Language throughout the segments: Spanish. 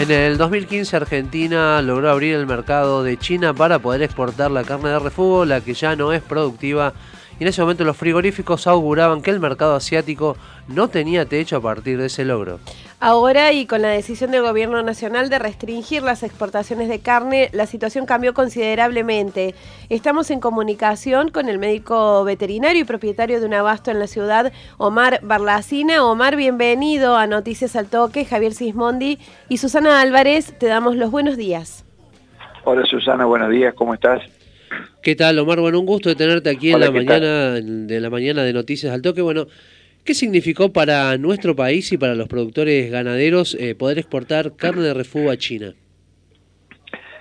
En el 2015 Argentina logró abrir el mercado de China para poder exportar la carne de refugo, la que ya no es productiva y en ese momento los frigoríficos auguraban que el mercado asiático no tenía techo a partir de ese logro. Ahora y con la decisión del gobierno nacional de restringir las exportaciones de carne, la situación cambió considerablemente. Estamos en comunicación con el médico veterinario y propietario de un abasto en la ciudad, Omar Barlacina. Omar, bienvenido a Noticias al Toque. Javier Sismondi y Susana Álvarez, te damos los buenos días. Hola Susana, buenos días, ¿cómo estás? ¿Qué tal, Omar? Bueno, un gusto de tenerte aquí en la mañana de la mañana de Noticias al Toque. Bueno, ¿qué significó para nuestro país y para los productores ganaderos eh, poder exportar carne de refugio a China?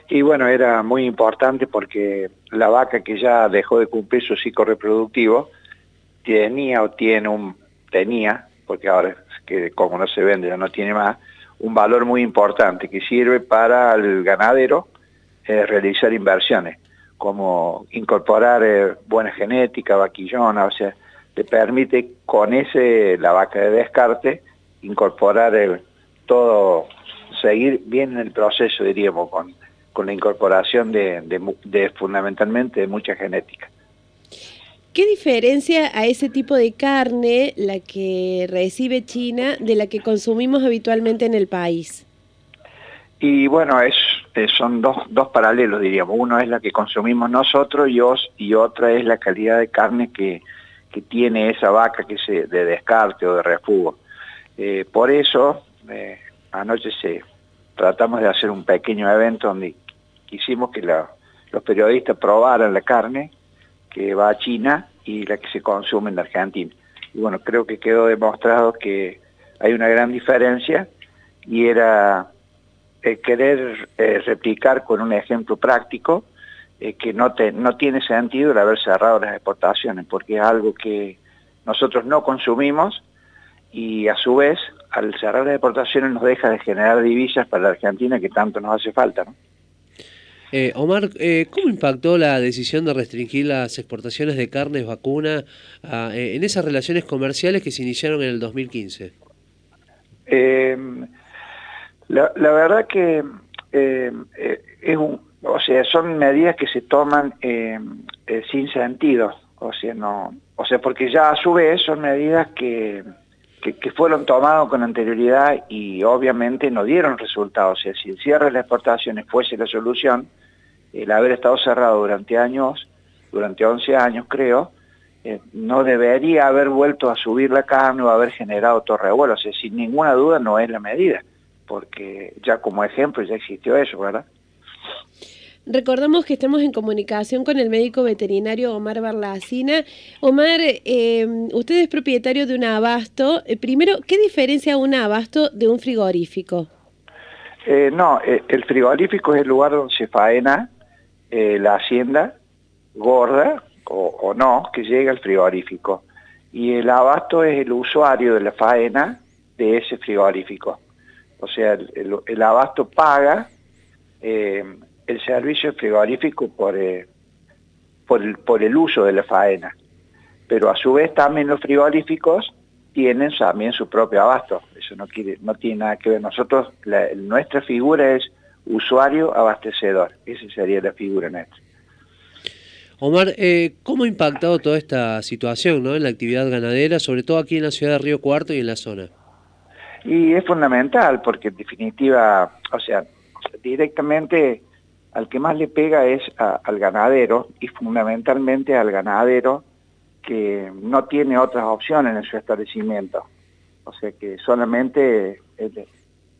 Y bueno, era muy importante porque la vaca que ya dejó de cumplir su ciclo reproductivo tenía o tiene un tenía, porque ahora que como no se vende ya no tiene más, un valor muy importante que sirve para el ganadero eh, realizar inversiones como incorporar eh, buena genética, vaquillona, o sea, te permite con ese, la vaca de descarte, incorporar el, todo, seguir bien en el proceso, diríamos, con, con la incorporación de, de, fundamentalmente de mucha genética. ¿Qué diferencia a ese tipo de carne la que recibe China de la que consumimos habitualmente en el país? Y bueno, es son dos, dos paralelos, diríamos. Uno es la que consumimos nosotros y, y otra es la calidad de carne que, que tiene esa vaca que se, de descarte o de refugo. Eh, por eso, eh, anoche tratamos de hacer un pequeño evento donde quisimos que los periodistas probaran la carne que va a China y la que se consume en Argentina. Y bueno, creo que quedó demostrado que hay una gran diferencia y era eh, querer eh, replicar con un ejemplo práctico eh, que no, te, no tiene sentido el haber cerrado las exportaciones, porque es algo que nosotros no consumimos y a su vez al cerrar las exportaciones nos deja de generar divisas para la Argentina que tanto nos hace falta. ¿no? Omar, ¿cómo impactó la decisión de restringir las exportaciones de carnes vacuna ah, en esas relaciones comerciales que se iniciaron en el 2015? Eh, la, verdad que eh, eh, es un, o sea, son medidas que se toman eh, sin sentido, o sea, no, o sea, porque ya a su vez son medidas que, que, fueron tomadas con anterioridad y obviamente no dieron resultados. O sea, si el cierre de las exportaciones fuese la solución, el haber estado cerrado durante años, durante 11 años creo, no debería haber vuelto a subir la carne o haber generado todo revuelo. O sea, sin ninguna duda no es la medida porque ya como ejemplo ya existió eso, ¿verdad? Recordamos que estamos en comunicación con el médico veterinario Omar Barlacina. Omar, eh, usted es propietario de un abasto. Eh, primero, ¿qué diferencia un abasto de un frigorífico? Eh, no, el frigorífico es el lugar donde se faena la hacienda gorda o, no que llega al frigorífico. Y el abasto es el usuario de la faena de ese frigorífico. O sea, el, abasto paga eh, el servicio frigorífico por, eh, por, el, por el uso de la faena. Pero a su vez también los frigoríficos tienen también su propio abasto. Eso no, quiere, no tiene nada que ver. Nosotros, nuestra figura es usuario abastecedor. Esa sería la figura nuestra. Omar, eh, ¿cómo ha impactado toda esta situación ¿no? en la actividad ganadera, sobre todo aquí en la ciudad de Río Cuarto y en la zona? Y es fundamental porque en definitiva, o sea, directamente al que más le pega es al ganadero y fundamentalmente al ganadero que no tiene otras opciones en su establecimiento. O sea que solamente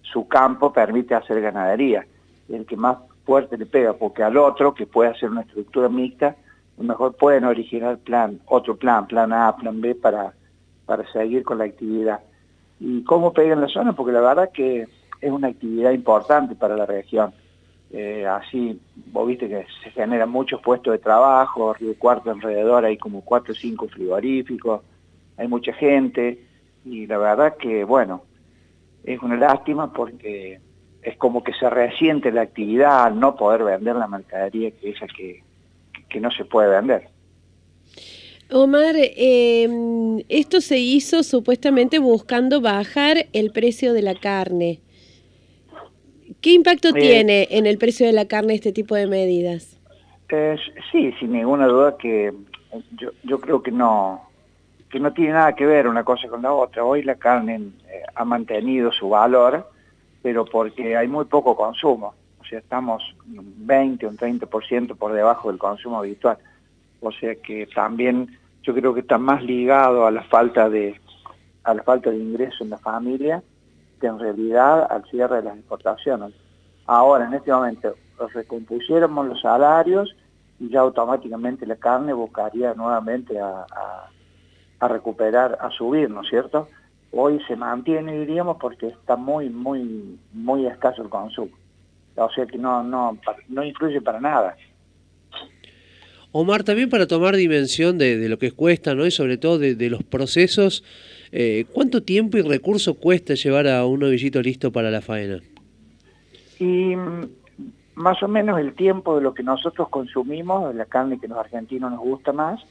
su campo permite hacer ganadería. El que más fuerte le pega, porque al otro, que puede hacer una estructura mixta, mejor pueden originar plan, otro plan, plan A, plan B, para, para seguir con la actividad y cómo pega en la zona, porque la verdad que es una actividad importante para la región. Eh, así, vos viste que se generan muchos puestos de trabajo, Río Cuarto alrededor hay como cuatro o cinco frigoríficos, hay mucha gente, y la verdad que, bueno, es una lástima porque es como que se resiente la actividad al no poder vender la mercadería que esa que, que no se puede vender. Omar, em, esto se hizo supuestamente buscando bajar el precio de la carne. ¿Qué impacto tiene en el precio de la carne este tipo de medidas? sí, sin ninguna duda que yo, yo creo que no, que no tiene nada que ver una cosa con la otra. Hoy la carne eh, ha mantenido su valor, pero porque hay muy poco consumo. O sea, estamos 20 o un 30% por debajo del consumo habitual. O sea que también yo creo que está más ligado a la falta de a la falta de ingreso en la familia que en realidad al cierre de las exportaciones. Ahora, en este momento, recompusiéramos los salarios y ya automáticamente la carne buscaría nuevamente a a recuperar, a subir, ¿no es cierto? Hoy se mantiene, diríamos, porque está muy, muy, muy escaso el consumo. O sea que no, no, no influye para nada. Omar, también para tomar dimensión de, lo que cuesta, ¿no? Y sobre todo de, los procesos, eh, ¿cuánto tiempo y recurso cuesta llevar a un novillito listo para la faena? Y mm, más o menos el tiempo de lo que nosotros consumimos, la carne que los argentinos nos gusta más,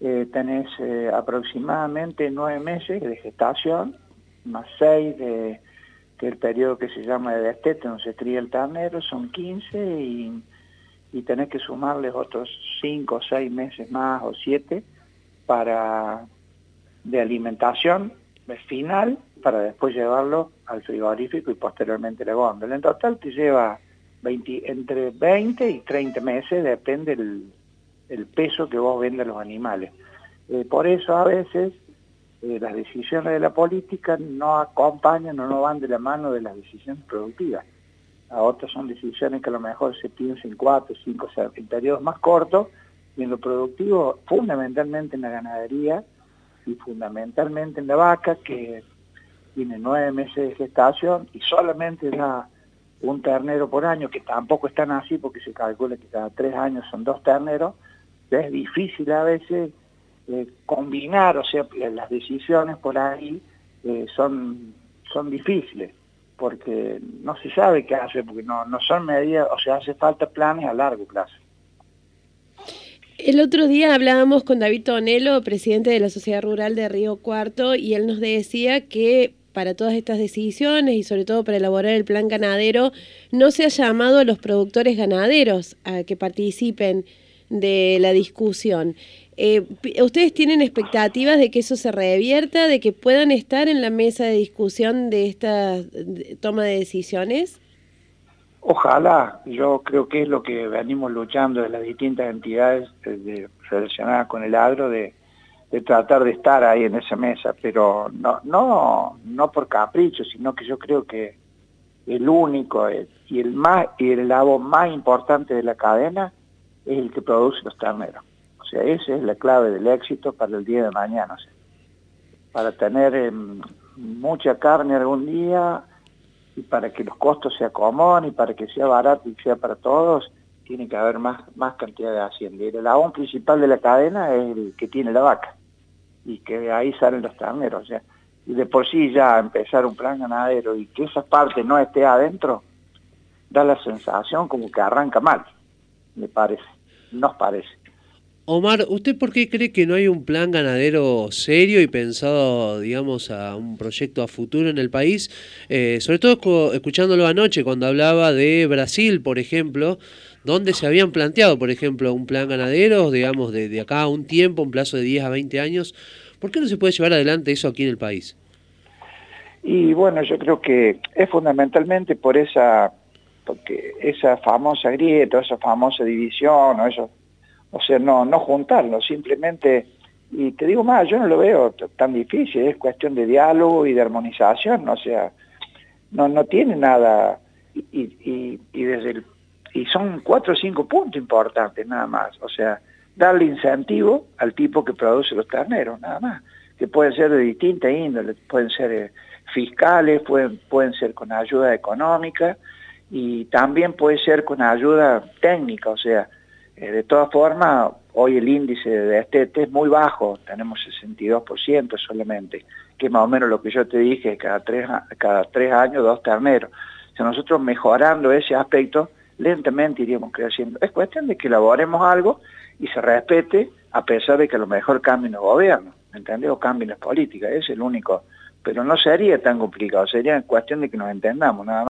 eh, tenés eh, aproximadamente nueve meses de gestación, más seis de que el periodo que se llama de destete, donde se cría el ternero, son 15 y, y tenés que sumarles otros cinco o seis meses más o siete para de alimentación final para después llevarlo al frigorífico y posteriormente la góndola. En total te lleva 20, entre 20 y 30 meses, depende el peso que vos vendas los animales. Eh, por eso a veces eh, las decisiones de la política no acompañan o no van de la mano de las decisiones productivas. A otras son decisiones que a lo mejor se piensan en cuatro, cinco, o sea, en periodos más cortos, y en lo productivo, fundamentalmente en la ganadería y fundamentalmente en la vaca, que tiene nueve meses de gestación y solamente da un ternero por año, que tampoco están así porque se calcula que cada tres años son dos terneros, es difícil a veces eh, combinar, o sea, las decisiones por ahí eh, son, son difíciles, porque no se sabe qué hace, porque no, no son medidas, o sea, hace falta planes a largo plazo. El otro día hablábamos con David Tonelo, presidente de la Sociedad Rural de Río Cuarto, y él nos decía que para todas estas decisiones y sobre todo para elaborar el plan ganadero, no se ha llamado a los productores ganaderos a que participen de la discusión. Eh, ¿Ustedes tienen expectativas de que eso se revierta, de que puedan estar en la mesa de discusión de esta toma de decisiones? Ojalá, yo creo que es lo que venimos luchando de las distintas entidades relacionadas con el agro, de, tratar de estar ahí en esa mesa, pero no, no, no por capricho, sino que yo creo que el único eh, y el más y el más importante de la cadena es el que produce los terneros. O sea, esa es la clave del éxito para el día de mañana. para tener em, mucha carne algún día y para que los costos se acomoden y para que sea barato y sea para todos, tiene que haber más, más cantidad de hacienda. Y el eslabón principal de la cadena es el que tiene la vaca y que ahí salen los terneros. O sea, y de por sí ya empezar un plan ganadero y que esa parte no esté adentro, da la sensación como que arranca mal, me parece nos parece. Omar, ¿usted por qué cree que no hay un plan ganadero serio y pensado, digamos, a un proyecto a futuro en el país? Eh, sobre todo escuchándolo anoche cuando hablaba de Brasil, por ejemplo, donde se habían planteado, por ejemplo, un plan ganadero, digamos, de, acá a un tiempo, un plazo de 10 a 20 años. ¿Por qué no se puede llevar adelante eso aquí en el país? Y bueno, yo creo que es fundamentalmente por esa porque esa famosa grieta, esa famosa división, o eso, o sea, no, no juntarlo, simplemente, y te digo más, yo no lo veo tan difícil, es cuestión de diálogo y de armonización, o sea, no, no tiene nada, y desde el, y son cuatro o cinco puntos importantes nada más, o sea, darle incentivo al tipo que produce los terneros, nada más, que pueden ser de distinta índole, pueden ser eh, fiscales, pueden, pueden ser con ayuda económica, y también puede ser con ayuda técnica, o sea, eh, de todas formas, hoy el índice de destete es muy bajo, tenemos 62% solamente, que es más o menos lo que yo te dije, cada tres, cada tres años dos terneros. O sea, nosotros mejorando ese aspecto, lentamente iríamos creciendo. Es cuestión de que elaboremos algo y se respete a pesar de que a lo mejor cambien los gobiernos, ¿entendés? O cambien las políticas, es el único. Pero no sería tan complicado, sería cuestión de que nos entendamos nada más.